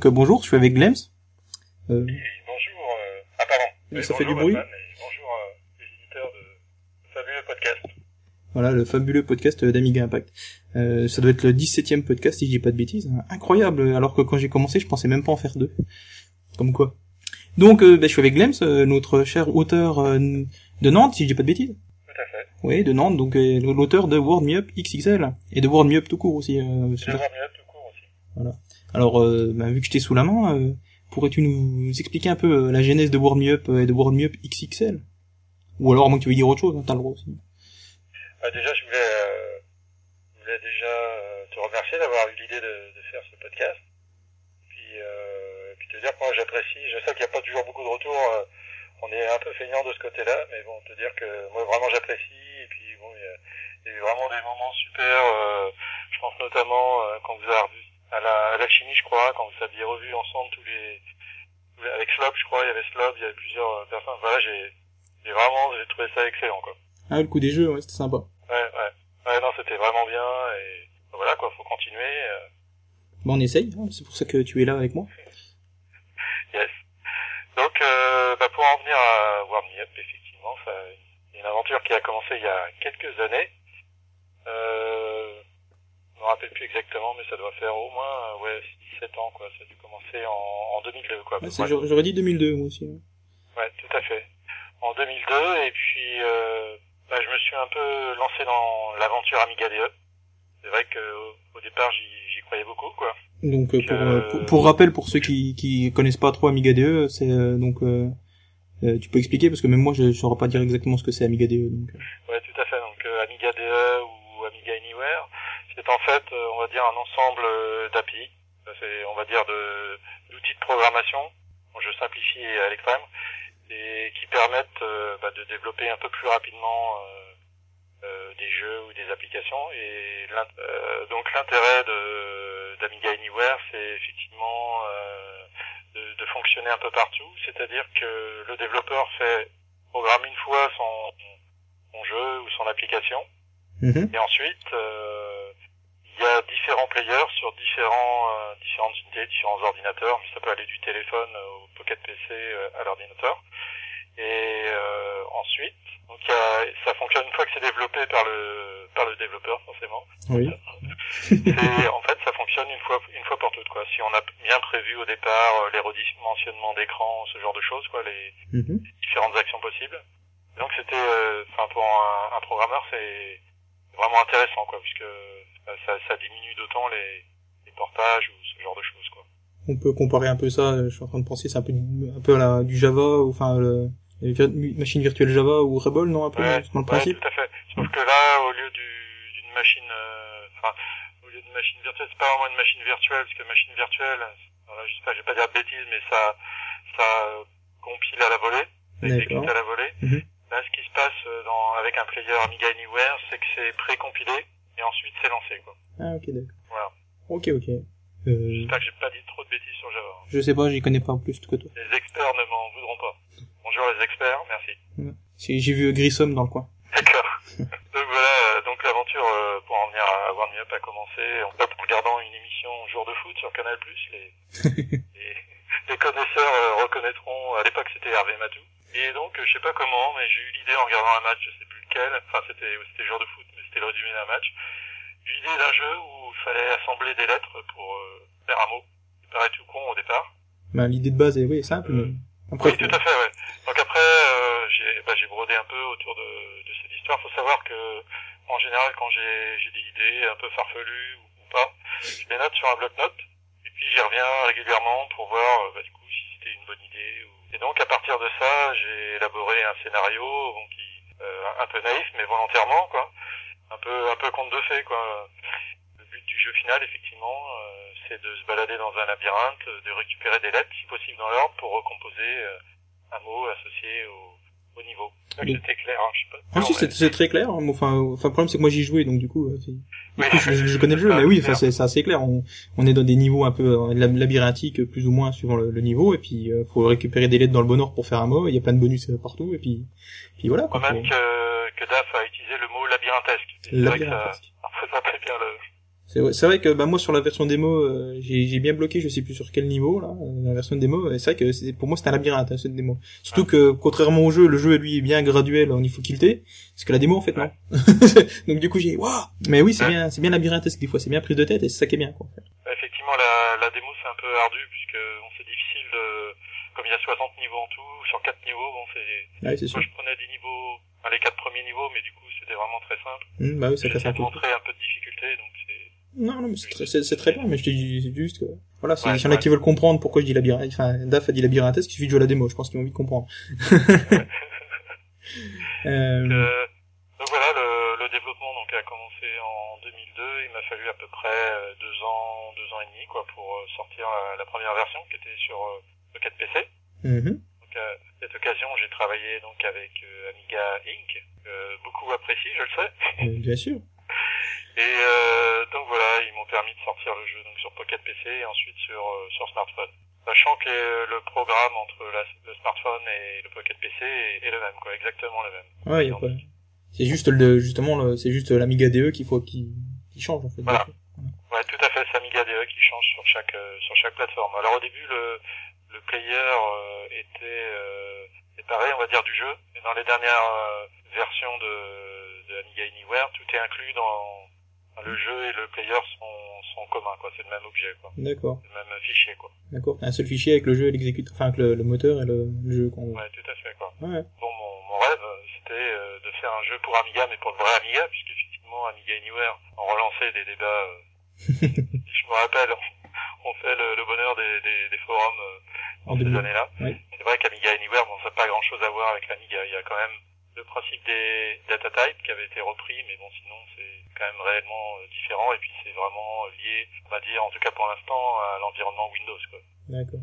donc euh, bonjour, je suis avec Glems. Euh... Oui, bonjour. Euh... Ah pardon. Ça fait du bruit. Batman, bonjour euh, les éditeurs de fabuleux podcast. Voilà, le fabuleux podcast d'Amiga Impact. Euh, ça doit être le 17e podcast si je dis pas de bêtises. Incroyable, alors que quand j'ai commencé, je pensais même pas en faire deux. Comme quoi. Donc, euh, bah, je suis avec Glems, euh, notre cher auteur de Nantes, si je dis pas de bêtises. Tout à fait. Oui, de Nantes, donc l'auteur de World Me Up XXL et de World Me Up tout court aussi. Euh, De World Me Up tout court aussi. Voilà. Alors, euh, bah, vu que je t'ai sous la main, euh, pourrais-tu nous expliquer un peu euh, la genèse de World Me Up et de World Me Up XXL Ou alors, que tu veux dire autre chose, hein, t'as le droit aussi. Ah, déjà, je voulais, je voulais déjà te remercier d'avoir eu l'idée de, de, faire ce podcast. Puis, puis te dire que moi j'apprécie. Je sais qu'il n'y a pas toujours beaucoup de retours. On est un peu feignant de ce côté-là, mais bon, te dire que moi vraiment j'apprécie. Et puis bon, il y, a, il y a eu vraiment des moments super. Euh, je pense notamment euh, quand vous avez revu à la, à la chimie, je crois, quand vous aviez revu ensemble tous les, tous les avec Slob, je crois, il y avait Slob, il y avait plusieurs personnes. Voilà, j'ai, j'ai vraiment, j'ai trouvé ça excellent, quoi. Ah, le coup des jeux, ouais, c'était sympa. Ouais, ouais. Ouais, non, c'était vraiment bien, et voilà, quoi, faut continuer. Euh... Bon, on essaye, hein, c'est pour ça que tu es là avec moi. yes. Donc, euh, bah, pour en venir à Warm Me Up, effectivement, ça, une aventure qui a commencé il y a quelques années. Euh, je me rappelle plus exactement, mais ça doit faire au moins, euh, ouais, 17 ans, quoi. Ça a dû commencer en, en 2002, quoi. Ouais, J'aurais dit 2002, moi aussi. Ouais. ouais, tout à fait. En 2002, et puis, euh, bah, je me suis un peu lancé dans l'aventure Amiga DE. C'est vrai que au départ, j'y croyais beaucoup, quoi. Donc, euh, pour, euh... pour, pour, rappel, pour ceux qui, qui connaissent pas trop Amiga DE, c'est euh, donc euh, tu peux expliquer parce que même moi, je ne saurais pas dire exactement ce que c'est Amiga DE. Donc. Ouais, tout à fait. Donc Amiga DE ou Amiga Anywhere, c'est en fait, on va dire, un ensemble d'API. C'est, on va dire, de d'outils de programmation. Bon, je simplifie à l'extrême et qui permettent euh, bah, de développer un peu plus rapidement euh, euh, des jeux ou des applications. Et euh, donc l'intérêt de d'Amiga Anywhere, c'est effectivement de, de, fonctionner un peu partout, c'est-à-dire que le développeur fait programme une fois son, son jeu ou son application, mmh. et ensuite il y a différents players sur différents euh, différentes unités, différents ordinateurs, mais ça peut aller du téléphone au Pocket PC euh, à l'ordinateur. Et euh, ensuite, donc y a, ça fonctionne une fois que c'est développé par le par le développeur forcément. Oui. et en fait, ça fonctionne une fois une fois pour toutes quoi. Si on a bien prévu au départ les redimensionnements d'écran, ce genre de choses quoi, les, mmh. différentes actions possibles. Donc c'était, enfin pour un, un programmeur, c'est vraiment intéressant quoi, puisque ça, ça diminue d'autant les, les portages ou ce genre de choses quoi. On peut comparer un peu ça. Je suis en train de penser, c'est un peu un peu à la, du Java, ou enfin le, machine virtuelle Java ou Rebol, non un peu ouais, dans le principe. Ouais, tout à fait. Sauf que là, au lieu d'une machine, enfin, euh, au lieu d'une machine virtuelle, c'est pas vraiment une machine virtuelle, parce que machine virtuelle, euh, je sais pas, je vais pas dire de bêtises, mais ça, ça compile à la volée, exécute à la volée. Mm -hmm. Là, ce qui se passe dans, avec un player Amiga Anywhere, c'est que c'est pré-compilé et ensuite c'est lancé, quoi. Ah, ok, d'accord. Voilà. Ok, ok. Euh... J'espère que j'ai pas dit trop de bêtises sur Java. Je sais pas, j'y connais pas plus que toi. Les experts ne m'en voudront pas. Bonjour les experts, merci. J'ai vu Grissom dans le coin. D'accord. donc voilà, donc l'aventure, euh, pour en venir à Warm Up, a commencé en en regardant une émission Jour de foot sur Canal+. Les, les, les connaisseurs euh, reconnaîtront, à l'époque c'était Hervé Matou. Et donc, je sais pas comment, mais j'ai eu l'idée en regardant un match, je sais plus lequel, enfin c'était c'était jour de foot, mais c'était le résumé d'un match, j'ai eu l'idée d'un jeu où il fallait assembler des lettres pour euh, faire un mot. Ça paraît tout con au départ. Bah, l'idée de base est oui, simple, mais après... Oui, tout à fait, ouais. Donc après, euh, j'ai bah, j'ai brodé un peu autour de, de cette histoire. Faut savoir que, en général, quand j'ai des idées un peu farfelues ou, ou pas, je les note sur un bloc-notes, et puis j'y reviens régulièrement pour voir, bah, du coup, si c'était une bonne idée ou et donc à partir de ça, j'ai élaboré un scénario euh, un peu naïf, mais volontairement quoi, un peu un peu conte de fées quoi. Le but du jeu final, effectivement, euh, c'est de se balader dans un labyrinthe, de récupérer des lettres, si possible dans l'ordre, pour recomposer euh, un mot associé au, au niveau. C'était clair, hein, je sais pas. Ah si, c'est très clair. Hein. Enfin, enfin, le problème c'est que moi j'y jouais, donc du coup, euh, du coup je, je, connais le jeu, mais oui, enfin, c'est assez clair. On, on est dans des niveaux un peu labyrinthiques, plus ou moins suivant le, le niveau, et puis euh, faut récupérer des lettres dans le bon ordre pour faire un mot. Il y a plein de bonus partout, et puis, puis voilà. Quoi, même faut... que, que DAF a utilisé le mot labyrinthesque. Labyrinthesque. Ça, ça fait bien le. C'est vrai que bah moi sur la version démo, euh, j'ai bien bloqué, je sais plus sur quel niveau là, euh, la version démo. C'est vrai que pour moi c'était un labyrinthe hein, cette démo. Surtout que contrairement au jeu, le jeu lui est bien graduel au niveau quilté, parce que la démo en fait non. Donc du coup j'ai waouh. Mais oui c'est bien, c'est bien labyrinthesque des fois, c'est bien prise de tête et c'est ça qui est bien quoi. Bah, effectivement la, la démo c'est un peu ardu puisque bon, c'est difficile de, comme il y a 60 niveaux en tout, sur 4 niveaux bon c'est. Ouais, c'est sûr. Moi je prenais des niveaux, enfin, les 4 premiers niveaux, mais du coup c'était vraiment très simple. Mmh, bah oui ça casse un peu. montrer un peu de difficulté donc c'est non, non, mais c'est très, très, bien, mais je te dis juste que, voilà, s'il y en a qui veulent comprendre pourquoi je dis labyrinthe, enfin, Daf a dit labyrinthesque, il suffit de jouer à la démo, je pense qu'ils ont envie de comprendre. euh... euh... donc voilà, le, le, développement donc a commencé en 2002, il m'a fallu à peu près euh, deux ans, deux ans et demi, quoi, pour euh, sortir la, première version qui était sur le 4 PC. Mm-hmm. Donc à cette occasion, j'ai travaillé donc avec Amiga Inc, beaucoup apprécié, je le sais. bien sûr. Et euh, donc voilà, ils m'ont permis de sortir le jeu donc sur Pocket PC et ensuite sur euh, sur smartphone. Sachant que le programme entre la, le smartphone et le Pocket PC est, est, le même, quoi, exactement le même. Ouais, y a pas. C'est juste le justement le, c'est juste l'Amiga DE qu'il faut qui qui change en fait. Voilà. Ouais, tout à fait, c'est Amiga DE qui change sur chaque euh, sur chaque plateforme. Alors au début le le player euh, était euh, séparé, on va dire, du jeu. Et dans les dernières euh, versions de, de Amiga Anywhere, tout est inclus dans le jeu et le player sont, sont communs, quoi. C'est le même objet, quoi. D'accord. Le même fichier, quoi. D'accord. Un seul fichier avec le jeu et l'exécuteur, enfin, avec le, le, moteur et le, le jeu, quoi. Ouais, tout à fait, quoi. Ouais. Bon, mon, mon rêve, c'était euh, de faire un jeu pour Amiga, mais pour le vrai Amiga, puisqu'effectivement, Amiga Anywhere, on relançait des débats, euh, je me rappelle, on fait le, le bonheur des, des, des forums euh, en ces années-là. Oui. C'est vrai qu'Amiga Anywhere, bon, ça n'a pas grand chose à voir avec l'Amiga. Il y a quand même le principe des data types qui avait été repris, mais bon, sinon c'est quand même réellement euh, différent et puis c'est vraiment lié, on va dire, en tout cas pour l'instant, à l'environnement Windows. Quoi. D'accord.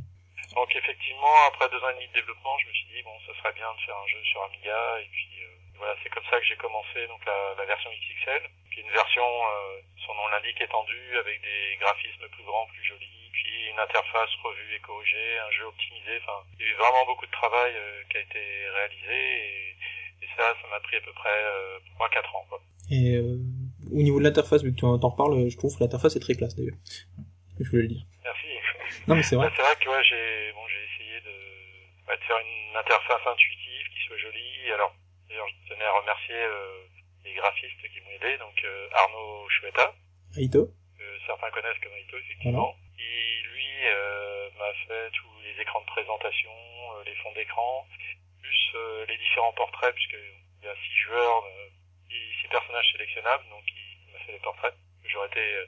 Donc effectivement, après deux ans et demi de développement, je me suis dit bon, ça serait bien de faire un jeu sur Amiga et puis euh, voilà, c'est comme ça que j'ai commencé donc la, la, version XXL, qui est une version, euh, son nom l'indique, étendue avec des graphismes plus grands, plus jolis, puis une interface revue et corrigée, un jeu optimisé. Enfin, il y a eu vraiment beaucoup de travail euh, qui a été réalisé et et ça, ça m'a pris à peu près euh, 3-4 ans. Quoi. Et euh, au niveau de l'interface, vu que tu en reparles, je trouve que l'interface est très classe d'ailleurs. Je voulais le dire. Merci. Non mais c'est vrai. Bah, c'est vrai que ouais, j'ai bon, j'ai essayé de, bah, de faire une interface intuitive qui soit jolie. Alors, d'ailleurs, je tenais à remercier euh, les graphistes qui m'ont aidé, donc euh, Arnaud Chouetta. Aito. Que certains connaissent comme Aito, effectivement. Voilà. Lui, euh, m'a fait tous les écrans de présentation, euh, les fonds d'écran, plus euh, les différents portraits, puisqu'il y a six joueurs, euh, six, personnages sélectionnables, donc il, m'a fait les portraits que j'aurais été euh,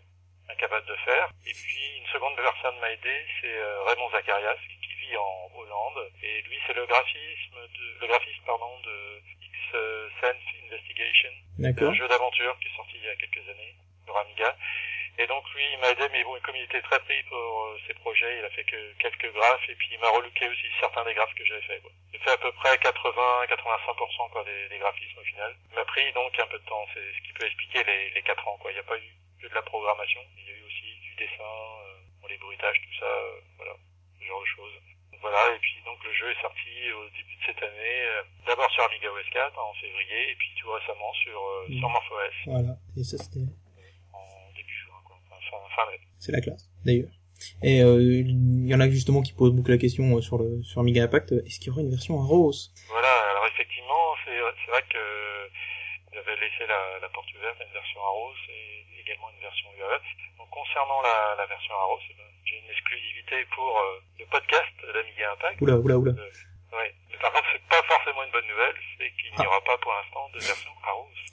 incapable de faire. Et puis une seconde personne m'a aidé, c'est euh, Raymond Zacharias, qui vit en Hollande, et lui c'est le graphisme de, le graphiste pardon de X Sense Investigation, un jeu d'aventure qui est sorti il y a quelques années sur Amiga. Et donc lui, il m'a aidé, mais bon, comme il était très pris pour euh, ses projets, il a fait que quelques graphes, et puis il m'a relooké aussi certains des graphes que j'avais fait. J'ai fait à peu près 80-85% quoi des, des, graphismes au final. Il m'a pris donc un peu de temps, c'est ce qui peut expliquer les, les 4 ans. Quoi. Il n'y a pas eu que de la programmation, il y a eu aussi du dessin, euh, les bruitages, tout ça, euh, voilà, ce genre de choses. Voilà, et puis donc le jeu est sorti au début de cette année, euh, d'abord sur Amiga OS 4 en février, et puis tout récemment sur, euh, mmh. sur MorphOS. Voilà, et ça c'était c'est la classe, d'ailleurs. Et euh, il y en a justement qui posent beaucoup la question euh, sur le sur Amiga Impact, est-ce qu'il y aura une version en rose? Voilà, alors effectivement, c'est vrai que j'avais laissé la, la, porte ouverte à une version à rose et également une version UAE. Donc concernant la, la version à rose, eh ben, j'ai une exclusivité pour euh, le podcast d'Amiga Impact. Oula, oula, oula. Euh, ouais. Mais par contre, c'est pas forcément une bonne nouvelle, c'est qu'il n'y ah. aura pas pour l'instant de version à rose.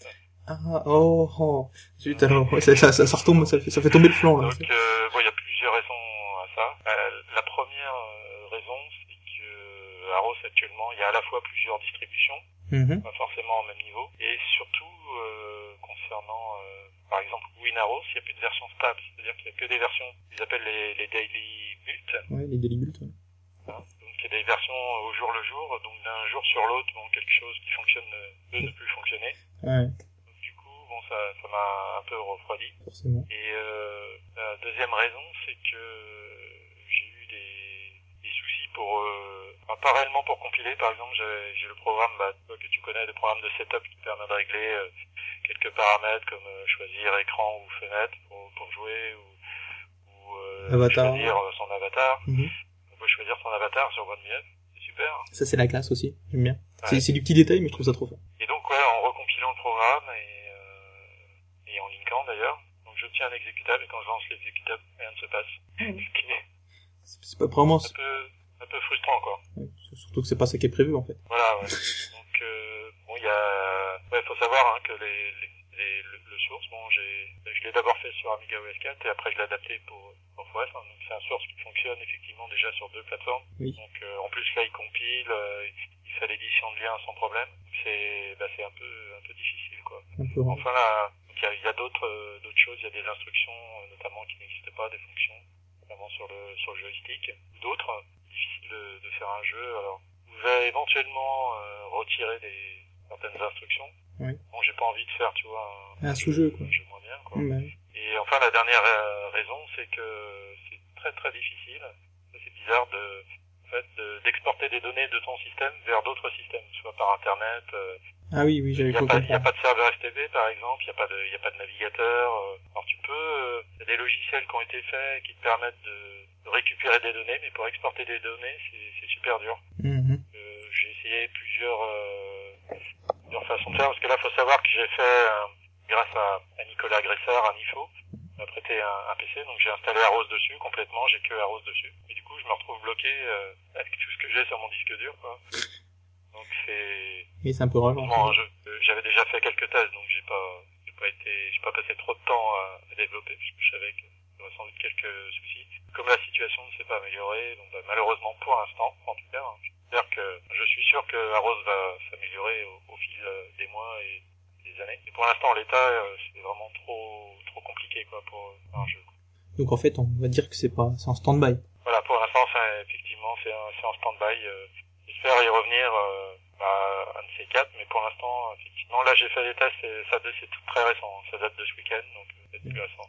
Ah, oh, oh. Zut, alors, ça, ça, ça, retombe, ça fait, ça fait tomber le flanc, là. Donc, euh, bon, il y a plusieurs raisons à ça. Euh, la première euh, raison, c'est que à Rose, actuellement, il y a à la fois plusieurs distributions, mm -hmm. pas forcément au même niveau, et surtout, euh, concernant, euh, par exemple, WinAros, il n'y a plus de version stable, c'est-à-dire qu'il n'y a que des versions, ils appellent les, les daily build. Ouais, les daily build, ouais. Hein, donc, il y a des versions au jour le jour, donc d'un jour sur l'autre, bon, quelque chose qui fonctionne peut ne plus fonctionner. Ouais bon, ça, ça m'a un peu refroidi. Forcément. Et euh, la deuxième raison, c'est que j'ai eu des, des soucis pour, euh, enfin, pas réellement pour compiler. Par exemple, j'ai le programme bah, que tu connais, le programme de setup qui permet de régler euh, quelques paramètres comme euh, choisir écran ou fenêtre pour, pour jouer ou, ou euh, Avatar. choisir son avatar. Mhm. On peut choisir son avatar sur OneMeUp, c'est super. Ça c'est la classe aussi, j'aime bien. Ouais. C'est du petit détail, mais je trouve ça trop fort. Et donc ouais, en recompilant le programme et, d'ailleurs, donc j'obtiens un exécutable et quand je lance l'exécutable, rien ne se passe. Ce qui est C'est, pas vraiment, un peu, un peu frustrant quoi. ouais, surtout que c'est pas ça qui est prévu en fait. Voilà, ouais. Donc, euh, bon, il y a, ouais, faut savoir hein, que les, les, les- le, le source, bon, j'ai, je l'ai d'abord fait sur Amiga OS 4 et après je l'ai adapté pour pour OS. hein. donc c'est un source qui fonctionne effectivement déjà sur deux plateformes. Oui. Donc euh, en plus là, il compile, euh, il fait l'édition de liens sans problème. C'est, bah, c'est un peu, un peu difficile quoi. Enfin là, il y a, a d'autres, euh, d'autres choses. Il y a des instructions, euh, notamment qui n'existent pas, des fonctions, notamment sur le, sur le joystick. D'autres, difficile de, de faire un jeu. Alors, vous pouvez éventuellement euh, retirer des certaines instructions. Oui. Bon, j'ai pas envie de faire, tu vois, Un sous-jeu, quoi. un jeu moins bien, quoi. Et enfin, la dernière euh, raison, c'est que c'est très très difficile. C'est bizarre de, en fait, de- d'exporter des données de ton système vers d'autres systèmes, soit par Internet. euh, Ah oui, oui, j'avais n'y pas- il y a compris. pas de serveur STB par exemple, il n'y a pas de, il y a pas de navigateur. euh. Alors tu peux, il y a des logiciels qui ont été faits qui te permettent de, récupérer des données, mais pour exporter des données, c'est super dur. Mhm. Euh, j'ai essayé plusieurs, euh, plusieurs façons de faire, parce que là, faut savoir que j'ai fait, euh, grâce à, à Nicolas Gressard, un IFO, il m'a prêté un, un PC, donc j'ai installé Arros dessus complètement, j'ai que Arros dessus. Et du coup, je me retrouve bloqué euh, avec tout ce que j'ai sur mon disque dur, quoi. Donc c'est, un peu. Bon, euh, j'avais déjà fait quelques tests, donc j'ai pas, j'ai pas été, j'ai pas passé trop de temps à, à développer, parce que je savais qu'il y aurait sans doute quelques soucis. Comme la situation ne s'est pas améliorée, donc bah, malheureusement pour l'instant, en tout cas, hein, j'espère que, je suis sûr que Arros va s'améliorer au, au fil euh, des mois et des années. Et pour l'instant, l'état, euh, c'est vraiment trop, trop compliqué, quoi, pour un jeu. quoi. Donc en fait, on va dire que c'est pas, c'est en stand-by. Voilà, pour l'instant, c'est effectivement, c'est un- c'est en stand-by. euh, J'espère y revenir euh, à un de ces quatre, mais pour l'instant, effectivement, là, j'ai fait les tests, et ça c'est tout très récent. hein, Ça date de ce week-end, donc euh, c'est plus récent.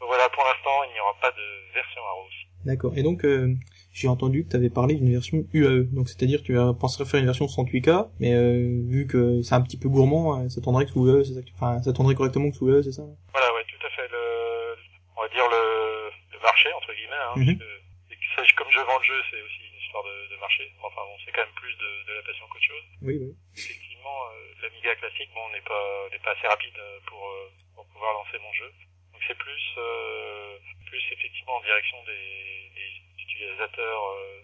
Donc voilà, pour l'instant, il n'y aura pas de version Arrows. D'accord. Et donc, euh, j'ai entendu que tu avais parlé d'une version UAE. Donc c'est-à-dire que tu pensé faire une version 108K, mais euh, vu que c'est un petit peu gourmand, euh, ça tournerait que sous UE, c'est ça que tu- Enfin, ça tournerait correctement que sous UE, c'est ça? Voilà, ouais, tout à fait. Le, on va dire le, le marché, entre guillemets, hein, Mhm. parce que, et que ça, comme je vends le jeu, c'est aussi histoire de, de marché. Enfin bon, c'est quand même plus de, de la passion qu'autre chose. Oui, oui. effectivement, euh, l'Amiga classique, bon, n'est pas, n'est pas assez rapide euh, pour, euh, pour pouvoir lancer mon jeu. Donc c'est plus, euh, plus effectivement en direction des, des utilisateurs euh,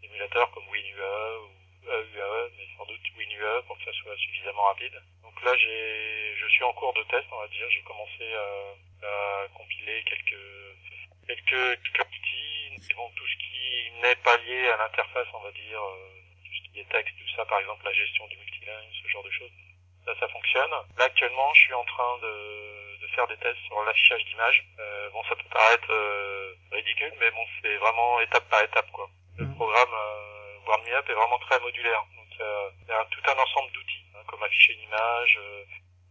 d'émulateurs comme WinUAE ou AUAE, mais sans doute WinUAE pour que ça soit suffisamment rapide. Donc là, j'ai, je suis en cours de test, on va dire. J'ai commencé à, à compiler quelques, quelques, quelques outils, mais bon, tout ce qui n'est pas lié à l'interface, on va dire, euh, tout ce qui est texte, tout ça, par exemple la gestion du multiline, ce genre de choses. Ça, ça fonctionne. Là, actuellement, je suis en train de, de faire des tests sur l'affichage d'images. Euh, bon, ça peut paraître euh, ridicule, mais bon, c'est vraiment étape par étape, quoi. Le Mhm. programme euh, est vraiment très modulaire. Donc, euh, il y a tout un ensemble d'outils, hein, comme afficher une image, euh,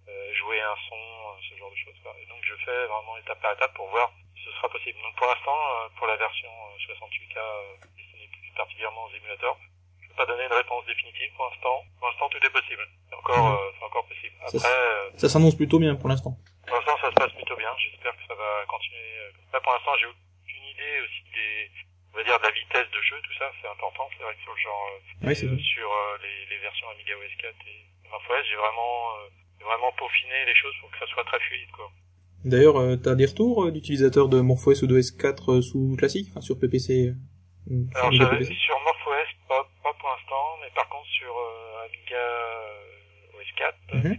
jouer un son, euh, ce genre de choses. quoi. Et donc, je fais vraiment étape par étape pour voir si ce sera possible. Donc, pour l'instant, euh, pour la version euh, 68K euh, destinée plus particulièrement aux émulateurs, je peux pas donner une réponse définitive pour l'instant. Pour l'instant, tout est possible. C'est encore, Mhm. euh, c'est encore possible. Ça, Après, euh, Ça s'annonce plutôt bien pour l'instant. pour l'instant, ça se passe plutôt bien. J'espère que ça va continuer. euh, ça. pour l'instant, j'ai aucune idée aussi des, on va dire, de la vitesse de jeu, tout ça. C'est important. C'est vrai que sur le genre, euh, Oui, euh, sur euh, les, les versions Amiga OS 4 et MorphOS, j'ai vraiment, euh, vraiment peaufiné les choses pour que ça soit très fluide, quoi. D'ailleurs, euh, t'as des retours euh, d'utilisateurs de MorphOS ou d'OS 4 euh, sous classique, enfin, sur PPC euh, Alors, sur MorphOS, pas, pas pour l'instant, mais par contre, sur euh, Amiga euh, OS 4, Mhm.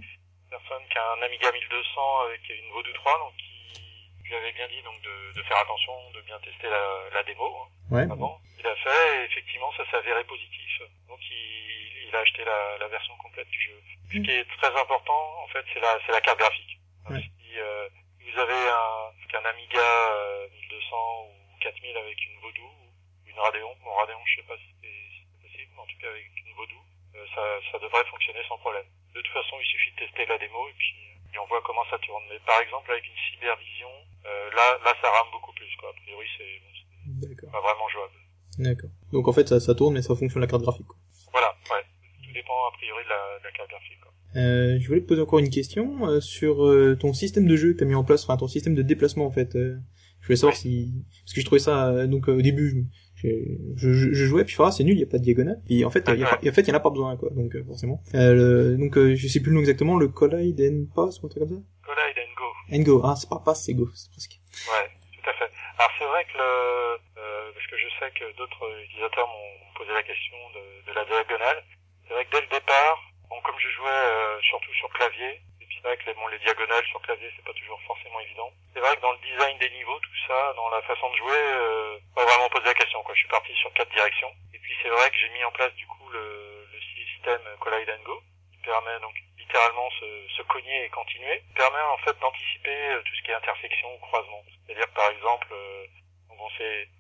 personne qui a un Amiga 1200 avec une Vodou 3, donc qui lui avait bien dit donc de, de faire attention, de bien tester la, la démo hein, Ouais. avant. Il a fait, et effectivement, ça s'est avéré positif. Donc, il, il a acheté la, la version complète du jeu. Ce qui est très important, en fait, c'est la, c'est la carte graphique. Ouais. Si, euh, vous avez un, qu'un Amiga euh, 1200 ou 4000 avec une Vodou, ou une Radeon, bon, Radeon, je sais pas si c'est si c'est possible, mais en tout cas avec une Vodou, euh, ça, ça devrait fonctionner sans problème. De toute façon, il suffit de tester la démo et puis, et on voit comment ça tourne. Mais par exemple, avec une cybervision, euh, là, là, ça rame beaucoup plus, quoi. A priori, c'est bon, c'est pas vraiment jouable. D'accord. Donc en fait, ça, ça tourne, mais ça fonctionne la carte graphique. Quoi. Voilà, ouais. Tout dépend a priori de la, de la carte graphique. Quoi. Euh, je voulais te poser encore une question euh, sur euh, ton système de jeu que tu as mis en place, enfin ton système de déplacement en fait. Euh, je voulais savoir si parce que je trouvais ça euh, donc au début je, je, je, je jouais puis ah, c'est nul, il y a pas de diagonale. Puis en fait y a en fait il y en a pas besoin quoi. Donc forcément. Le, donc je sais plus le nom exactement, le Collide and Pass ou un truc comme ça. Collide and Go. And Go. Ah, c'est pas Pass, c'est Go, c'est presque. Ouais, tout à fait. Alors c'est vrai que le parce que je sais que d'autres utilisateurs m'ont posé la question de, de la diagonale. C'est vrai que dès le départ, bon, comme je jouais euh, surtout sur clavier, et puis c'est vrai que les, bon, les diagonales sur clavier, c'est pas toujours forcément évident. C'est vrai que dans le design des niveaux, tout ça, dans la façon de jouer, euh, pas vraiment posé la question. Quoi. Je suis parti sur quatre directions. Et puis c'est vrai que j'ai mis en place du coup le, le système Collide and Go, qui permet donc littéralement se, se cogner et continuer, permet en fait d'anticiper euh, tout ce qui est intersection ou croisement. C'est-à-dire par exemple, euh, bon,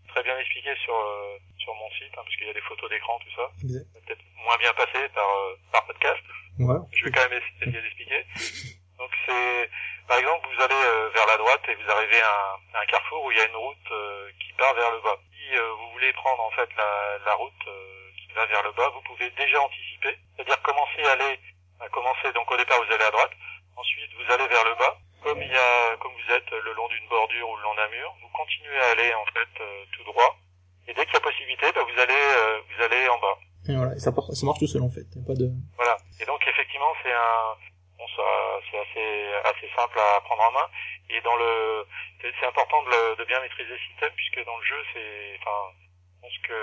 très bien expliqué sur euh, sur mon site, hein, parce qu'il y a des photos d'écran, tout ça. Moins bien passé par euh, par podcast. Ouais. Je vais quand même essayer d'expliquer. Donc c'est, par exemple, vous allez euh, vers la droite et vous arrivez à un, à un, carrefour où il y a une route qui part vers le bas. Si vous voulez prendre en fait la, la route qui va vers le bas, vous pouvez déjà anticiper, c'est-à-dire commencer à aller, à commencer. Donc au départ vous allez à droite, ensuite vous allez vers le bas comme il y a, comme vous êtes le long d'une bordure ou le long d'un mur, vous continuez à aller en fait euh, tout droit. Et dès qu'il y a possibilité, bah, vous allez, euh, vous allez en bas. Et voilà, et ça, ça marche tout seul en fait. Pas de. Voilà. Et donc effectivement, c'est un, bon, c'est assez, assez simple à prendre en main. Et dans le, c'est important de, le, de bien maîtriser le système puisque dans le jeu, c'est, enfin, je pense que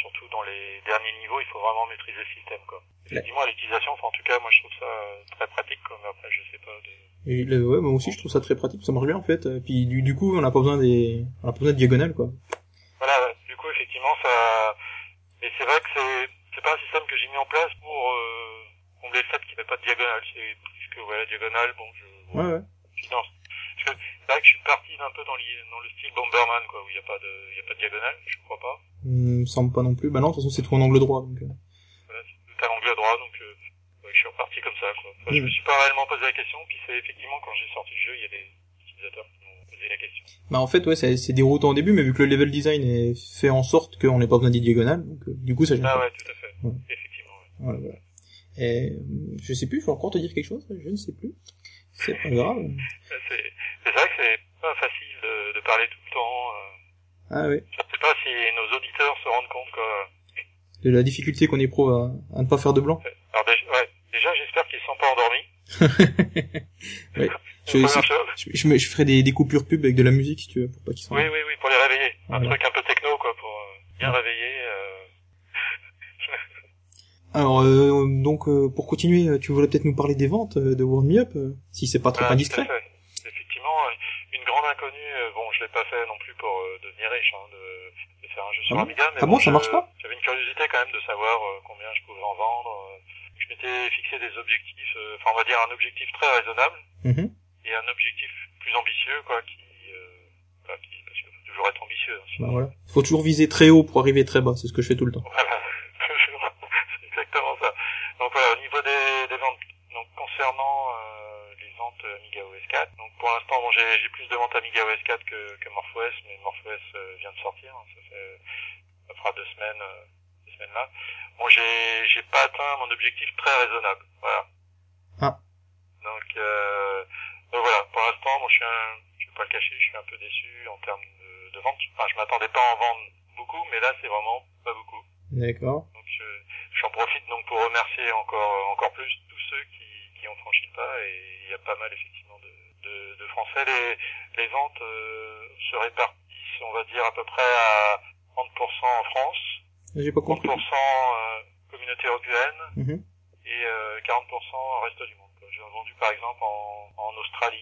surtout dans les derniers niveaux, il faut vraiment maîtriser le système, quoi. Effectivement, à l'utilisation, enfin, en tout cas, moi, je trouve ça très pratique, comme après, je sais pas. De... Et le, ouais, moi aussi, je trouve ça très pratique, ça marche bien, en fait. Puis, du, du coup, on n'a pas besoin des, on a pas besoin de diagonale, quoi. Voilà, du coup, effectivement, ça, mais c'est vrai que c'est, c'est pas un système que j'ai mis en place pour, euh, combler le fait qu'il n'y avait pas de diagonale. C'est plus que, ouais, la diagonale, bon, je, ouais, ouais. Non, parce que c'est vrai que je suis parti un peu dans, dans le style Bomberman, quoi, où il n'y a pas de, il y a pas de diagonale, je crois pas. Hmm, me semble pas non plus. Bah non, de toute façon, c'est tout en angle droit, donc. Euh... Voilà, c'est tout à l'angle droit, donc euh, ouais, je suis reparti comme ça. Quoi. Enfin. Je me suis pas réellement posé la question, puis c'est effectivement quand j'ai sorti le jeu, il y a des utilisateurs qui m'ont posé la question. Bah en fait, ouais, c'est déroutant au début, mais vu que le level design est fait en sorte qu'on n'ait pas besoin de diagonale, donc euh, du coup ça gêne Ah pas. ouais, tout à fait. Effectivement. Ouais. Voilà, voilà. Et je sais plus, je vais encore te dire quelque chose, je ne sais plus. C'est pas grave. C'est vrai que c'est pas facile de, de, parler tout le temps. Euh... Ah oui. Je sais pas si nos auditeurs se rendent compte quoi. De la difficulté qu'on éprouve à, à, ne pas faire de blanc. Alors déjà, ouais, déjà j'espère qu'ils sont pas endormis. ouais. je, je, je, me, je ferai des, des coupures pub avec de la musique si tu veux, pour pas qu'ils Oui, oui, oui, pour les réveiller. Un voilà. truc un peu techno quoi, pour euh, bien réveiller. Euh... Alors euh, donc euh, pour continuer, tu voulais peut-être nous parler des ventes euh, de World Me Up, si c'est pas trop ah, indiscret. Effectivement, une grande inconnue. bon, je l'ai pas fait non plus pour devenir riche, hein, de, de, faire un jeu sur ah Amiga, mais ah bon, ça marche pas J'avais une curiosité quand même de savoir combien je pouvais en vendre. je m'étais fixé des objectifs, enfin on va dire un objectif très raisonnable mm -hmm. et un objectif plus ambitieux, quoi, qui, bah, qui parce qu'il faut toujours être ambitieux. Hein, bah, voilà. Faut toujours viser très haut pour arriver très bas, c'est ce que je fais tout le temps. Voilà. exactement ça. Donc voilà, au niveau des, des ventes, donc concernant euh, les ventes Amiga OS 4, donc pour l'instant bon, j'ai plus de ventes Amiga OS 4 que, que MorphOS, mais MorphOS euh, vient de sortir, hein, ça fait ça fera deux semaines, euh, deux semaines là. Bon, j'ai j'ai pas atteint mon objectif très raisonnable, voilà. Ah. Donc, euh, donc voilà, pour l'instant, bon, je suis un, je vais pas le cacher, je suis un peu déçu en termes de, de vente. Enfin, je m'attendais pas à en vendre beaucoup, mais là, c'est vraiment pas beaucoup. D'accord. Donc j'en profite donc pour remercier encore encore plus tous ceux qui, qui ont franchi le pas et il y a pas mal effectivement de, de, de Français. Les, les ventes euh, se répartissent, on va dire à peu près à 30% en France, J'ai pas compris. 30% euh, communauté européenne -hmm. et euh, 40% au reste du monde. J'ai vendu par exemple en, en Australie.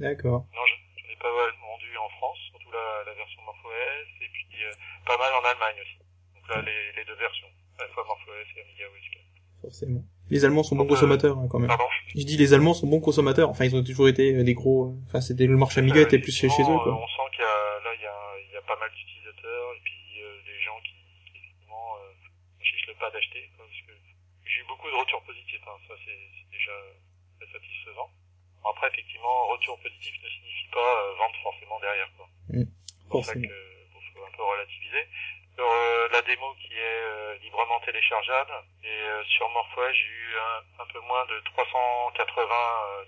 D'accord. Non, j'en ai pas mal vendu en France, surtout la, la version MorphOS et puis euh, pas mal en Allemagne aussi. Donc là les, les deux versions à la fois MorphOS et Amiga OS 4. Forcément. Les Allemands sont bons euh, consommateurs hein, quand même. Pardon Je dis les Allemands sont bons consommateurs. Enfin, ils ont toujours été des gros. Enfin, c'était le marché Amiga euh, était plus chez, chez eux. Quoi. On sent qu'il y a là il y a, il y a pas mal d'utilisateurs et puis euh, des gens qui, effectivement euh, franchissent le pas d'acheter parce que j'ai eu beaucoup de retours positifs. Hein, ça c'est déjà très satisfaisant. Après effectivement retour positif ne signifie pas vente forcément derrière quoi. Mmh. C'est pour ça que bon, faut un peu relativiser. Sur euh, la démo qui est euh, librement téléchargeable. Et euh, sur MorphOS, j'ai eu un, un, peu moins de 380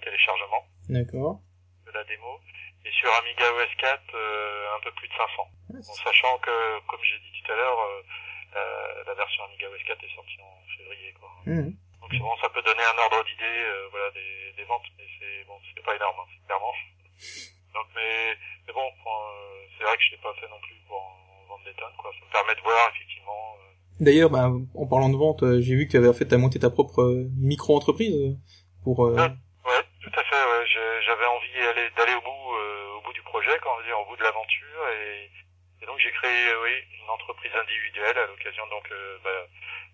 téléchargements. D'accord. De la démo. Et sur Amiga OS 4, un peu plus de 500. en sachant que, comme j'ai dit tout à l'heure, la, la, version Amiga OS 4 est sortie en février. Quoi. Mmh. Donc bon, ça peut donner un ordre d'idée voilà, des, des, ventes, mais c'est bon, c'est pas énorme, hein, clairement. Donc, mais, mais bon, c'est vrai que je l'ai pas fait non plus pour quoi. Ça me permet de voir, effectivement. Euh, D'ailleurs, bah, en parlant de vente, euh, j'ai vu que tu avais en fait monté ta propre euh, micro-entreprise pour. Ouais, ouais, tout à fait. Ouais. J'avais envie d'aller, au bout, au bout du projet, quand on veut dire, au bout de l'aventure, et, et, donc j'ai créé, oui, une entreprise individuelle à l'occasion donc bah,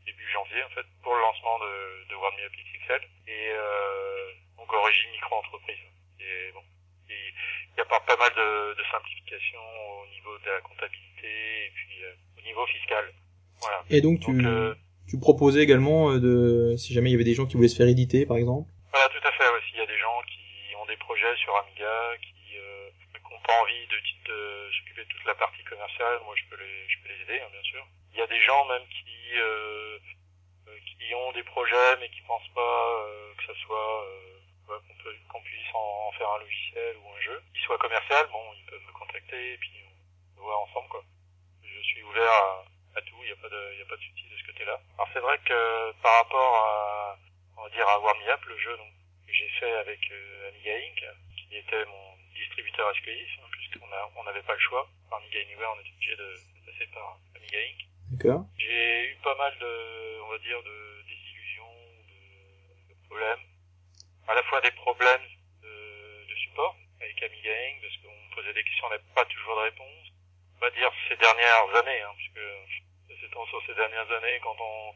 début janvier en fait pour le lancement de, de One XXL et donc origine micro-entreprise. Et bon, y a pas, pas mal de, de simplifications au niveau de la comptabilité et puis euh, au niveau fiscal. Voilà. Et donc, tu, euh, tu proposais également euh, de, si jamais il y avait des gens qui voulaient se faire éditer, par exemple? Voilà, tout à fait. Aussi, il y a des gens qui ont des projets sur Amiga, qui euh, n'ont pas envie de, de s'occuper de toute la partie commerciale. Moi, je peux les, je peux les aider, hein, bien sûr. Il y a des gens même qui euh, qui ont des projets mais qui pensent pas que ça soit qu'on puisse en, faire un logiciel ou un jeu qui soit commercial, bon, ils peuvent me contacter et puis on voit ensemble quoi. Je suis ouvert à, à tout, il n'y a pas de, il y a pas de souci de ce côté-là. Alors c'est vrai que par rapport à, on va dire à Warm Up, le jeu donc, que j'ai fait avec euh, Amiga Inc, qui était mon distributeur SQI, hein, puisqu'on a, on n'avait pas le choix. Par Amiga Anywhere, on était obligé de, de passer par Amiga Inc. D'accord. J'ai eu pas mal de, on va dire, de désillusions, de, de problèmes à la fois des problèmes de, de support avec Amiga Inc, parce qu'on posait des questions, on n'avait pas toujours de réponse. On va dire ces dernières années, hein, puisque c'est sur ces dernières années, quand on,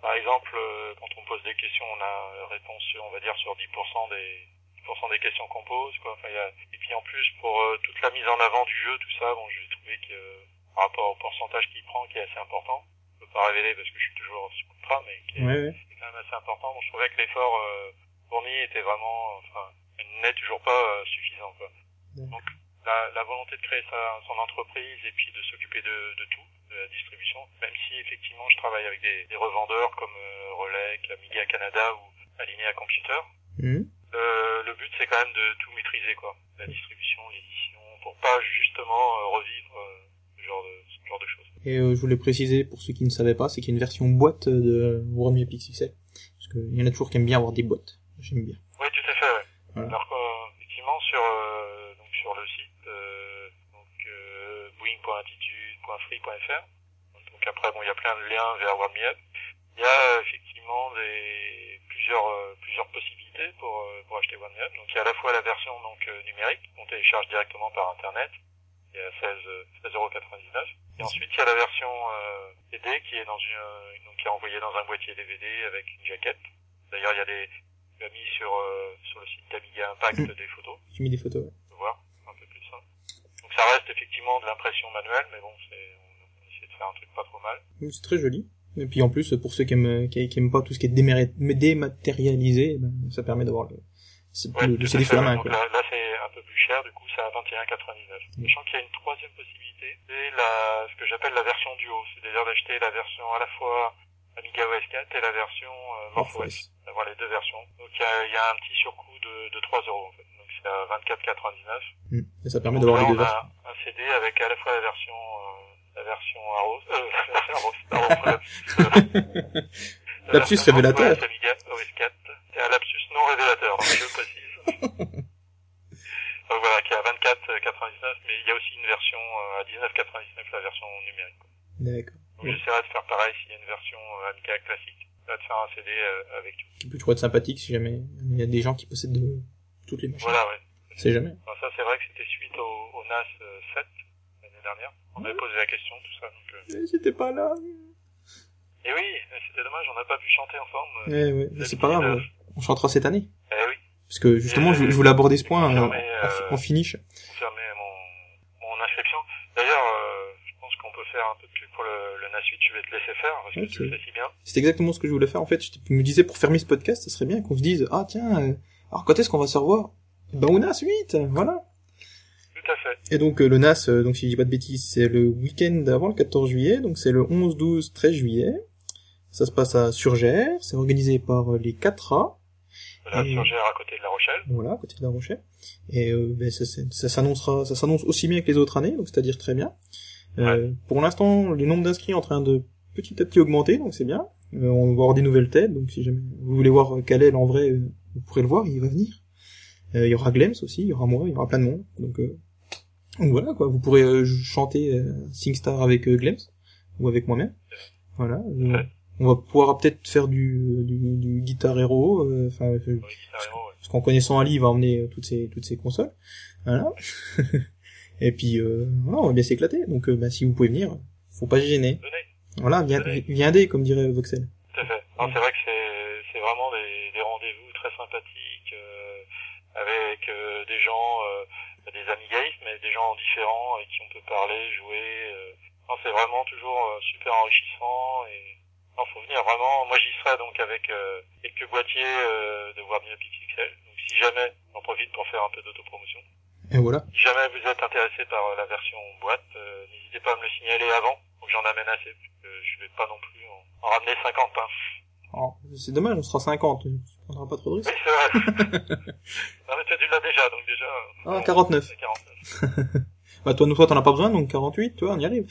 par exemple, euh, quand on pose des questions, on a réponse, on va dire, sur 10% des 10% des questions qu'on pose, quoi. Enfin, y a, et puis en plus, pour euh, toute la mise en avant du jeu, tout ça, bon, j'ai trouvé que euh, par rapport au pourcentage qu'il prend, qui est assez important, je peux pas révéler parce que je suis toujours sous contrat, mais qui est, quand même assez important. Bon, je trouvais que l'effort fourni était vraiment, enfin, n'est toujours pas euh, suffisant. Quoi. Donc la, la, volonté de créer sa, son entreprise et puis de s'occuper de, de, tout, de la distribution, même si effectivement je travaille avec des, des revendeurs comme euh, Relec, Amiga Canada ou Alinea Computer. Mmh. Euh, le but c'est quand même de tout maîtriser quoi, la distribution, l'édition, pour pas justement euh, revivre euh, ce genre de ce genre de choses. Et je voulais préciser pour ceux qui ne savaient pas, c'est qu'il y a une version boîte de Warhammer Pixel, parce qu'il y en a toujours qui aiment bien avoir des boîtes j'aime bien. Oui, tout à fait. Ouais. Voilà. Alors effectivement sur euh, donc sur le site euh, donc euh, boeing.attitude.free.fr donc après bon il y a plein de liens vers WordMeUp. Il y a effectivement des plusieurs euh, plusieurs possibilités pour euh, pour acheter WordMeUp. Donc il y a à la fois la version donc euh, numérique qu'on télécharge directement par internet qui est à 16 16,99 et ensuite il y a la version euh, CD qui est dans une donc qui est envoyée dans un boîtier DVD avec une jaquette. D'ailleurs il y a des tu as mis sur, euh, sur le site d'Amiga Impact mmh. des photos. J'ai mis des photos, ouais. Tu voir un peu plus ça. Donc ça reste effectivement de l'impression manuelle, mais bon, c'est, on essaie de faire un truc pas trop mal. Oui, c'est très joli. Et puis en plus, pour ceux qui aiment, qui, qui aiment pas tout ce qui est dématérialisé, ben, ça permet d'avoir le, c'est ouais, le, le CD sur la main. Quoi. Là, là c'est un peu plus cher, du coup c'est à 21,99. Sachant qu'il y a une troisième possibilité, c'est la, ce que j'appelle la version duo, c'est-à-dire d'acheter la version à la fois Amiga OS 4 et la version euh, MorphOS. D'avoir les deux versions. Donc il y a, y a, un petit surcoût de, de 3 euros en fait. Donc c'est à 24,99. Mmh. Et ça permet d'avoir les deux versions. On a un CD avec à la fois la version euh, la version Arrow, euh, la version Arrow, lapsus révélateur. Amiga OS 4. C'est un lapsus non révélateur, hein, je précise. Donc voilà, qui est à 24,99, mais il y a aussi une version euh, à 19,99, la version numérique. D'accord. Donc j'essaierai de faire pareil s'il y a une version euh, Amiga classique, de faire un CD euh, avec. Ça peut toujours être sympathique si jamais il y a des gens qui possèdent de... toutes les machines. Voilà, ouais. C'est jamais. Alors ça c'est vrai que c'était suite au, au NAS 7 l'année dernière. On m'avait posé la question, tout ça. Donc, euh... J'étais pas là. Et oui, c'était dommage, on n'a pas pu chanter ensemble. Eh oui, mais c'est pas grave, euh... on chantera cette année. Eh oui. Parce que justement, je, je, voulais aborder ce point en, en, finish mon, mon inscription. D'ailleurs, pense qu'on peut faire un peu de pub pour le, le NAS 8, je vais te laisser faire, parce que tu le fais si bien. C'est exactement ce que je voulais faire, en fait. Je me disais, pour fermer ce podcast, ce serait bien qu'on se dise, ah tiens, euh, alors quand est-ce qu'on va se revoir? Ben au NAS 8, voilà. Tout à fait. Et donc le NAS, donc si je dis pas de bêtises, c'est le week-end avant le 14 juillet, donc c'est le 11, 12, 13 juillet. Ça se passe à Surgère, c'est organisé par les 4A. Voilà, et... Surgère à côté de La Rochelle. Voilà, à côté de La Rochelle. Et euh, ben, ça, ça s'annoncera, ça s'annonce aussi bien que les autres années, donc c'est-à-dire très bien. Euh, Pour l'instant, les nombres d'inscrits en train de petit à petit augmenter, donc c'est bien. Euh, on va avoir des nouvelles têtes, donc si jamais vous voulez voir Kalel en vrai, euh, vous pourrez le voir, il va venir. Euh, il y aura Glems aussi, il y aura moi, il y aura plein de monde. Donc, donc voilà quoi, vous pourrez chanter SingStar avec Glems ou avec moi-même. Voilà. On va pouvoir peut-être faire du, du, du Guitar Hero. Enfin, parce qu'en connaissant Ali, il va emmener toutes ces toutes ces consoles. Voilà. Et puis euh, voilà, on va bien s'éclater. Donc euh, bah, si vous pouvez venir, faut pas se gêner. Venez. Voilà, viens, viendez, comme dirait Voxel. Tout à fait. Non, c'est vrai que c'est, c'est vraiment des, des rendez-vous très sympathiques euh, avec euh, des gens, euh, des amis gays, mais des gens différents avec qui on peut parler, jouer. non, c'est vraiment toujours super enrichissant et non, faut venir vraiment. Moi, j'y serai donc avec quelques boîtiers de Warmier Pixel. Donc, si jamais, j'en profite pour faire un peu d'autopromotion. Et voilà. Si jamais vous êtes intéressé par la version boîte, euh, n'hésitez pas à me le signaler avant, pour que j'en amène assez, parce que je vais pas non plus en, en ramener 50. Hein. Oh, c'est dommage, on sera 50, on prendra pas trop de risques. Oui, c'est vrai. non mais tu l'as déjà, donc déjà... Ah, 49. 49. bah toi, nous, toi, t'en as pas besoin, donc 48, tu vois, on y arrive.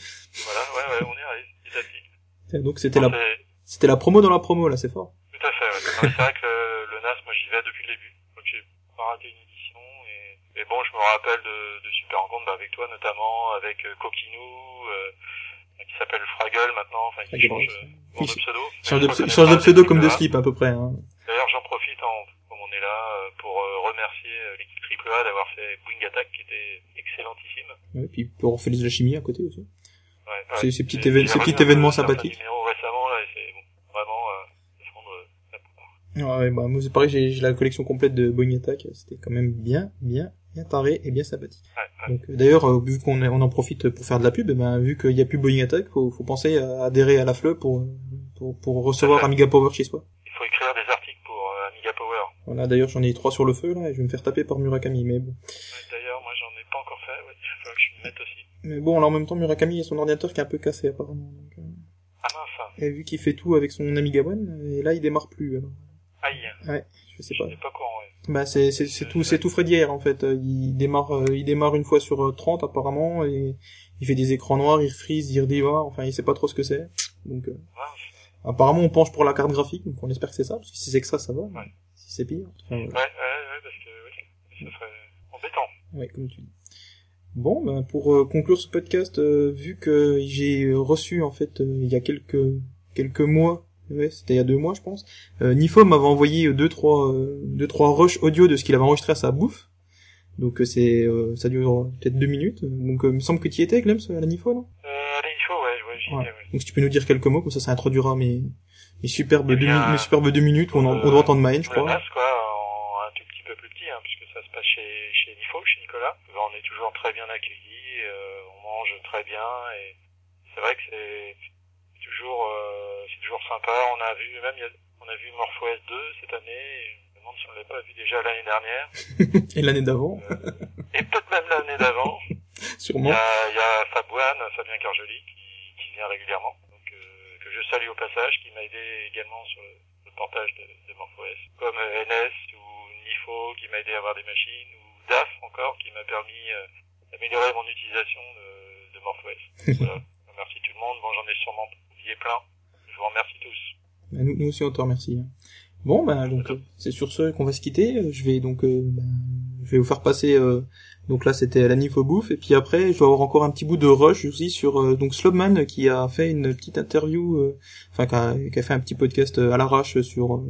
Voilà, ouais, ouais, on y arrive, petit à petit. Donc c'était la, c'était la promo dans la promo, là, c'est fort. Tout à fait, ouais. c'est vrai que le, le, NAS, moi j'y vais depuis le début, donc j'ai pas raté une et bon, je me rappelle de, de super rencontres bah, avec toi notamment, avec euh, Coquinou, euh, qui s'appelle Fraggle maintenant, enfin qui change euh, de pseudo. Change de, change de pseudo comme de slip à peu près. Hein. D'ailleurs, j'en profite, en, comme on est là, euh, pour euh, remercier l'équipe AAA d'avoir fait Wing Attack qui était excellentissime. Ouais, et puis pour faire de la chimie à côté aussi. Ouais, ouais, c'est ces petits, événements, ces petits événements sympathiques là, c'est bon, vraiment la Ouais, bah, moi, c'est pareil, j'ai la collection complète de Boeing Attack, c'était quand même bien, bien, bien taré et bien sympathique. Donc euh, d'ailleurs, euh, vu qu'on on en profite pour faire de la pub, eh ben vu qu'il n'y a plus Boeing Attack, faut, faut penser à adhérer à la FLE pour pour, pour recevoir Amiga Power chez soi. Il faut écrire des articles pour euh, Amiga Power. Voilà, d'ailleurs j'en ai trois sur le feu là, et je vais me faire taper par Murakami, mais bon. d'ailleurs, moi j'en ai pas encore fait, ouais, il faut que je me mette aussi. Mais bon, là en même temps, Murakami a son ordinateur qui est un peu cassé apparemment. Donc, Ah mince. Et vu qu'il fait tout avec son Amiga One, et là il démarre plus. Alors. Ouais, je sais pas. Je pas courant, ouais. Bah c'est c'est c'est tout c'est tout frais d'hier en fait. Il démarre euh, il démarre une fois sur 30 euh, apparemment et il fait des écrans noirs, il freeze, il redémarre, enfin il sait pas trop ce que c'est. Donc euh, apparemment on penche pour la carte graphique, donc on espère que c'est ça parce que si c'est que ça ça va. Ouais. Si c'est pire. Enfin, ouais, ouais, ouais, parce que oui, ça serait embêtant. Ouais, comme tu dis. Bon, ben pour euh, conclure ce podcast, vu que j'ai reçu en fait il y a quelques quelques mois ouais, c'était il y a deux mois je pense. Euh, Nifo m'avait envoyé deux trois euh, deux trois rushs audio de ce qu'il avait enregistré à sa bouffe. Donc euh, c'est euh, ça dure peut-être deux minutes. Donc il me semble que tu y étais, Clems, à la Nifo, non? Euh, À la Nifo, ouais, ouais, j'y ouais. étais, ouais. Donc si tu peux nous dire quelques mots, comme ça ça introduira mes mes superbes deux, mes superbes deux minutes où on, on doit entendre Maën, je crois. Passe, quoi, en un tout petit peu plus petit, hein, puisque ça se passe chez chez Nifo, chez Nicolas. On est toujours très bien accueillis, on mange très bien et c'est vrai que c'est toujours, euh, c'est toujours sympa. On a vu même, on a vu MorphOS 2 cette année. Et je me demande si on l'avait pas vu déjà l'année dernière. et l'année d'avant. Euh, et peut-être même l'année d'avant. Sûrement. Il y a, il y a Fabouane, Fabien Carjoli, qui, qui vient régulièrement. Donc, euh, que je salue au passage, qui m'a aidé également sur le, le portage de, de MorphOS. Comme euh, NS ou Nifo, qui m'a aidé à avoir des machines, ou DAF encore, qui m'a permis euh, d'améliorer mon utilisation de, de MorphOS. voilà. Merci tout le monde. Bon, j'en ai sûrement oublié plein. Je vous remercie tous. Bah, nous, nous aussi, on te remercie. Hein. Bon, ben donc euh, c'est sur ce qu'on va se quitter. Je vais donc, euh, ben, je vais vous faire passer. Euh, donc là, c'était la Nifo bouffe, et puis après, je vais avoir encore un petit bout de rush aussi sur euh, donc Slobman qui a fait une petite interview, euh, enfin qui a, qui, a, fait un petit podcast à l'arrache sur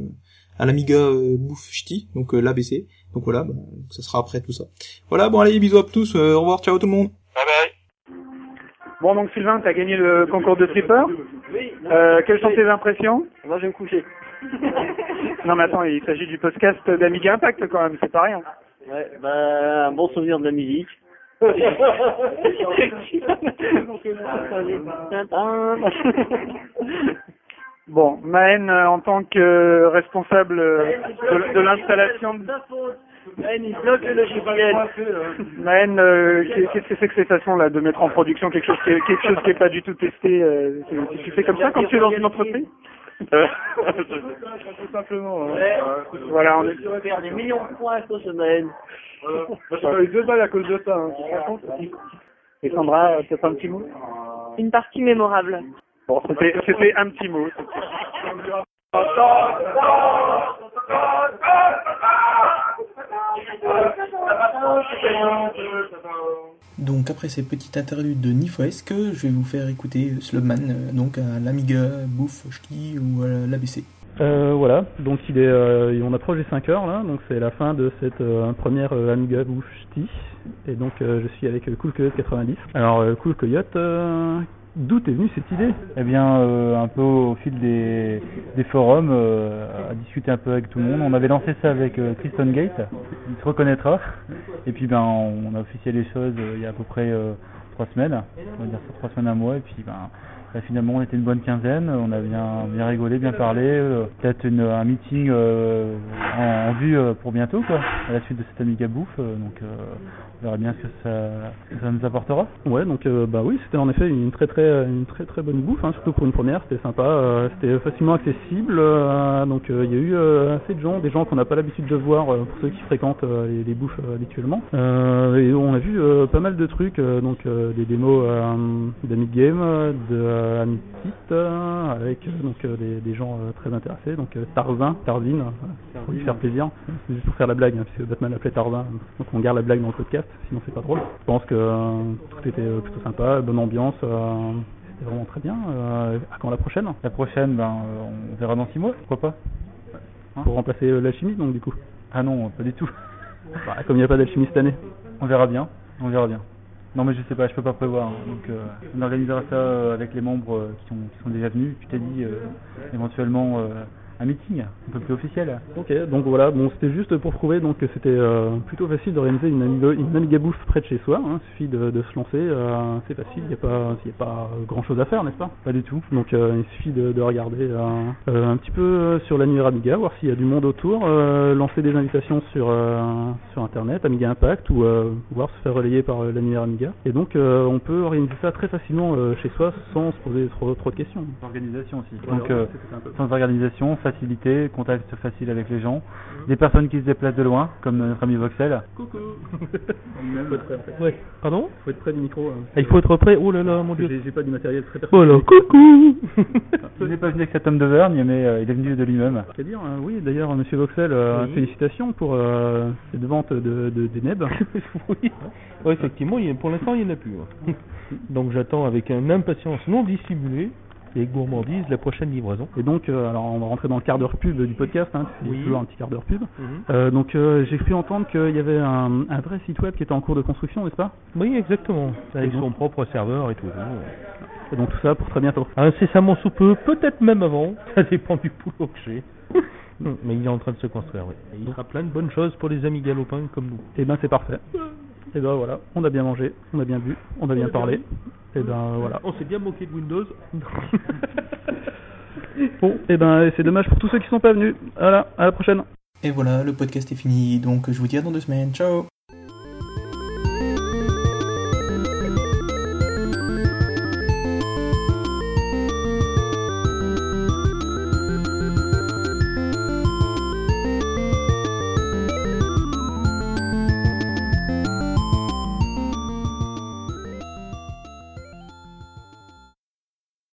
à l'Amiga bouffe ch'ti, donc l'ABC. Donc voilà, ben, ça sera après tout ça. Voilà, bon allez, bisous à tous. au revoir, ciao tout le monde. Bye bye. Bon, donc Sylvain, tu as gagné le concours de stripper Oui. Euh, quelles sont tes impressions Moi, je vais me coucher. non, mais attends, il s'agit du podcast d'Amiga Impact quand même, c'est pas rien. Ouais, bah, un bon souvenir de la musique. bon, Maën, en tant que responsable de, de l'installation... Maën, il bloque le logiciel. Euh, qu'est-ce que c'est que cette façon-là de mettre en production quelque chose qui est, quelque chose qui est pas du tout testé euh, Tu fais comme ça quand tu es dans une entreprise Tout simplement. hein. Ouais. Voilà, on est... Faire des millions de points à cause de Maën. J'ai eu deux balles à cause de ça. Hein. Et Sandra, peut-être un petit mot Une partie mémorable. Bon, c'était c'était un petit mot. Donc après ces petites interludes de Nifoesque, je vais vous faire écouter Slubman, euh, donc à l'Amiga, Bouffe, Ch'ti ou à l'ABC. Euh, voilà, donc il est, euh, on approche des 5 heures là, donc c'est la fin de cette euh, première euh, Amiga Bouchti. Et donc je suis avec Cool Coyote 90. Alors Cool Coyote, d'où est venue cette idée? Eh bien, euh, un peu au fil des, des forums, euh, à discuter un peu avec tout le monde. On avait lancé ça avec euh, Kristen Gate, il se reconnaîtra. Et puis, ben, on a officié les choses euh, il y a à peu près euh, trois semaines, on va dire ça, trois semaines, un mois. Et puis, ben, ben, finalement, on était une bonne quinzaine, on a bien, bien rigolé, bien parlé. euh, Peut-être un meeting euh, en, vue euh, pour bientôt, quoi, à la suite de cette Amiga Bouffe. euh, donc, euh, on verra bien ce que ça, ça nous apportera. Ouais, donc bah oui, c'était en effet une très très une très très bonne bouffe, hein, surtout pour une première, c'était sympa, c'était facilement accessible, donc il y a eu assez de gens, des gens qu'on n'a pas l'habitude de voir pour ceux qui fréquentent les, les bouffes habituellement, et on a vu pas mal de trucs, donc des démos d'Amid Game, de euh, Amid Site, euh, avec euh, donc des, des gens très intéressés, donc Tarzin, Tarzin, euh, pour lui faire plaisir, c'est juste pour faire la blague, hein, puisque Batman l'appelait Tarzin, donc on garde la blague dans le podcast, sinon c'est pas drôle. Je pense que tout était plutôt sympa, bonne ambiance, c'était vraiment très bien. Euh, à quand la prochaine? La prochaine, ben, euh, on verra dans six mois, pourquoi pas Hein? Pour remplacer euh, l'alchimie, donc du coup? Ah non, pas du tout. Bah, comme il n'y a pas d'alchimie cette année. On verra bien, on verra bien. Non mais je sais pas, je peux pas prévoir. hein. Donc euh, on organisera ça euh, avec les membres euh, qui, sont, qui sont déjà venus. Tu t'es dit euh, éventuellement un meeting un peu plus officiel. Ok, donc voilà, bon c'était juste pour prouver donc que c'était euh, plutôt facile d'organiser une Amiga, une Amiga bouffe près de chez soi. Hein, il suffit de, de se lancer, euh, c'est facile, il n'y a pas, y a pas grand chose à faire, n'est-ce pas? Pas du tout. Donc euh, il suffit de, de regarder euh, euh, un petit peu sur l'annuaire Amiga, voir s'il y a du monde autour, euh, lancer des invitations sur euh, sur internet, Amiga Impact, ou euh, voir se faire relayer par l'annuaire Amiga. Et donc euh, on peut organiser ça très facilement euh, chez soi sans se poser trop trop de questions. Organisation aussi. Donc euh, sans organisation, facilité, contact facile avec les gens, des personnes qui se déplacent de loin, comme notre ami Voxel. Coucou. Faut être prêt, en fait. Ouais. Pardon? Faut être près du micro. hein. Ah, Il faut être prêt. Oh là là, mon dieu. j'ai pas du matériel très Oh là, personnel. coucou Il n'est pas venu avec sa tome de Vergne, mais euh, il est venu de lui-même. Qu'à dire hein, Oui, d'ailleurs, Monsieur Voxel, euh, Oui. félicitations pour euh, cette vente de, de, des NEB. oui. Ouais, effectivement, il y a- pour l'instant, il n'y en a plus. hein. Donc j'attends avec une impatience non dissimulée et gourmandise la prochaine livraison. Et donc, euh, alors on va rentrer dans le quart d'heure pub du podcast, hein, c'est Oui. toujours un petit quart d'heure pub. Mhm. Euh, donc euh, j'ai cru entendre qu'il y avait un, un vrai site web qui était en cours de construction, n'est-ce pas? Oui, exactement. Avec son propre serveur et tout. Et donc tout ça pour très bientôt. Incessamment sous peu, peut-être même avant. Ça dépend du boulot que j'ai. Mais il est en train de se construire, oui. Et il fera plein de bonnes choses pour les amis galopins comme nous. Et ben c'est parfait. Et ben voilà, on a bien mangé, on a bien bu, on a bien parlé. Et ben voilà. On s'est bien moqué de Windows. Bon, et ben c'est dommage pour tous ceux qui sont pas venus. Voilà, à la prochaine. Et voilà, le podcast est fini, donc je vous dis à dans deux semaines. Ciao